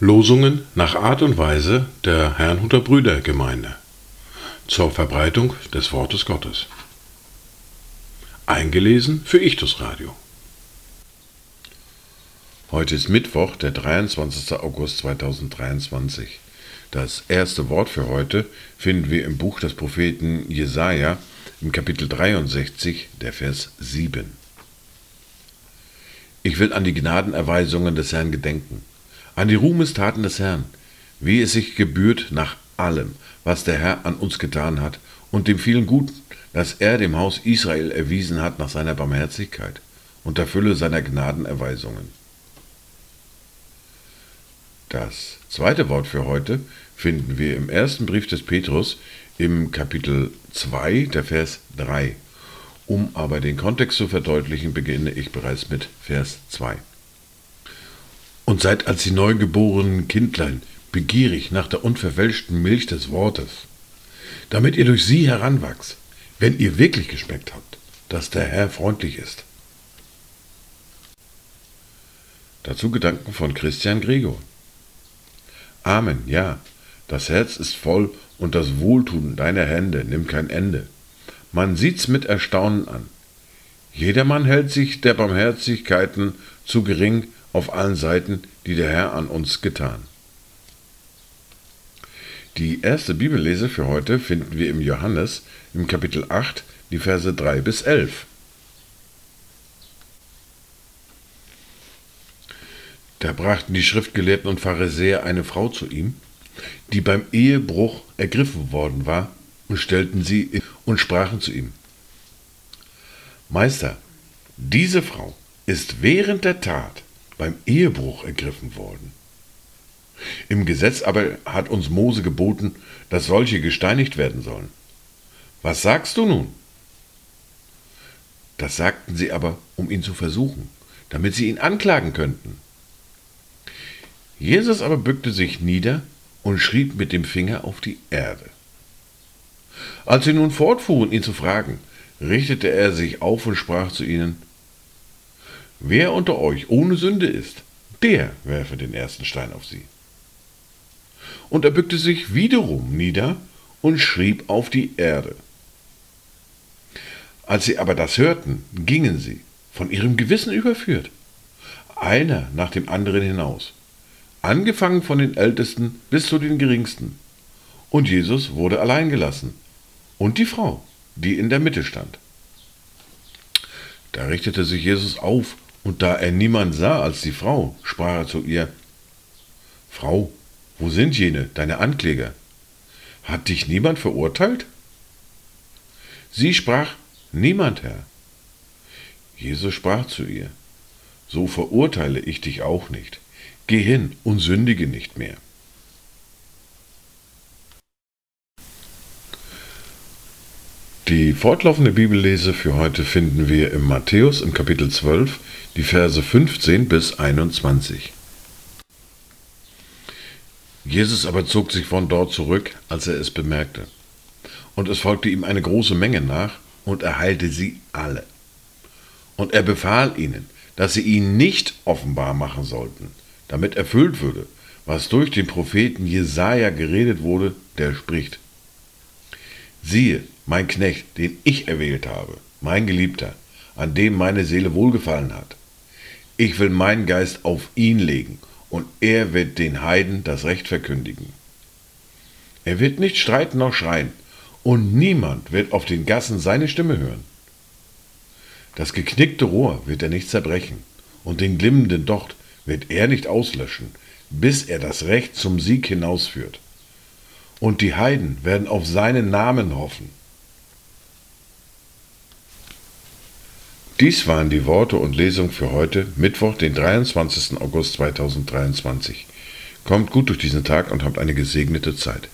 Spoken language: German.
Losungen nach Art und Weise der Herrnhuter Brüdergemeinde zur Verbreitung des Wortes Gottes. Eingelesen für Ichtus Radio. Heute ist Mittwoch, der 23. August 2023. Das erste Wort für heute finden wir im Buch des Propheten Jesaja im Kapitel 63, der Vers 7. Ich will an die Gnadenerweisungen des Herrn gedenken an die Ruhmestaten des Herrn, wie es sich gebührt nach allem, was der Herr an uns getan hat, und dem vielen Guten, das er dem Haus Israel erwiesen hat nach seiner Barmherzigkeit und der Fülle seiner Gnadenerweisungen. Das zweite Wort für heute finden wir im ersten Brief des Petrus im Kapitel 2, der Vers 3. Um aber den Kontext zu verdeutlichen, beginne ich bereits mit Vers 2 und seid als die neugeborenen Kindlein begierig nach der unverfälschten Milch des Wortes, damit ihr durch sie heranwachst, wenn ihr wirklich geschmeckt habt, dass der Herr freundlich ist. Dazu Gedanken von Christian Gregor. Amen, ja, das Herz ist voll und das Wohltun deiner Hände nimmt kein Ende. Man sieht's mit Erstaunen an. Jedermann hält sich der Barmherzigkeiten zu gering, auf allen Seiten, die der Herr an uns getan. Die erste Bibellese für heute finden wir im Johannes im Kapitel 8, die Verse 3 bis 11. Da brachten die Schriftgelehrten und Pharisäer eine Frau zu ihm, die beim Ehebruch ergriffen worden war, und stellten sie und sprachen zu ihm: Meister, diese Frau ist während der Tat beim Ehebruch ergriffen worden. Im Gesetz aber hat uns Mose geboten, dass solche gesteinigt werden sollen. Was sagst du nun? Das sagten sie aber, um ihn zu versuchen, damit sie ihn anklagen könnten. Jesus aber bückte sich nieder und schrieb mit dem Finger auf die Erde. Als sie nun fortfuhren, ihn zu fragen, richtete er sich auf und sprach zu ihnen, Wer unter euch ohne Sünde ist, der werfe den ersten Stein auf sie. Und er bückte sich wiederum nieder und schrieb auf die Erde. Als sie aber das hörten, gingen sie, von ihrem Gewissen überführt, einer nach dem anderen hinaus, angefangen von den Ältesten bis zu den Geringsten. Und Jesus wurde allein gelassen, und die Frau, die in der Mitte stand. Da richtete sich Jesus auf und da er niemand sah als die Frau, sprach er zu ihr, Frau, wo sind jene, deine Ankläger? Hat dich niemand verurteilt? Sie sprach, Niemand, Herr. Jesus sprach zu ihr, So verurteile ich dich auch nicht. Geh hin und sündige nicht mehr. Die fortlaufende Bibellese für heute finden wir im Matthäus im Kapitel 12, die Verse 15 bis 21. Jesus aber zog sich von dort zurück, als er es bemerkte. Und es folgte ihm eine große Menge nach, und er heilte sie alle. Und er befahl ihnen, dass sie ihn nicht offenbar machen sollten, damit erfüllt würde, was durch den Propheten Jesaja geredet wurde, der spricht: Siehe, mein Knecht, den ich erwählt habe, mein Geliebter, an dem meine Seele wohlgefallen hat. Ich will meinen Geist auf ihn legen, und er wird den Heiden das Recht verkündigen. Er wird nicht streiten noch schreien, und niemand wird auf den Gassen seine Stimme hören. Das geknickte Rohr wird er nicht zerbrechen, und den glimmenden Docht wird er nicht auslöschen, bis er das Recht zum Sieg hinausführt. Und die Heiden werden auf seinen Namen hoffen. Dies waren die Worte und Lesung für heute, Mittwoch, den 23. August 2023. Kommt gut durch diesen Tag und habt eine gesegnete Zeit.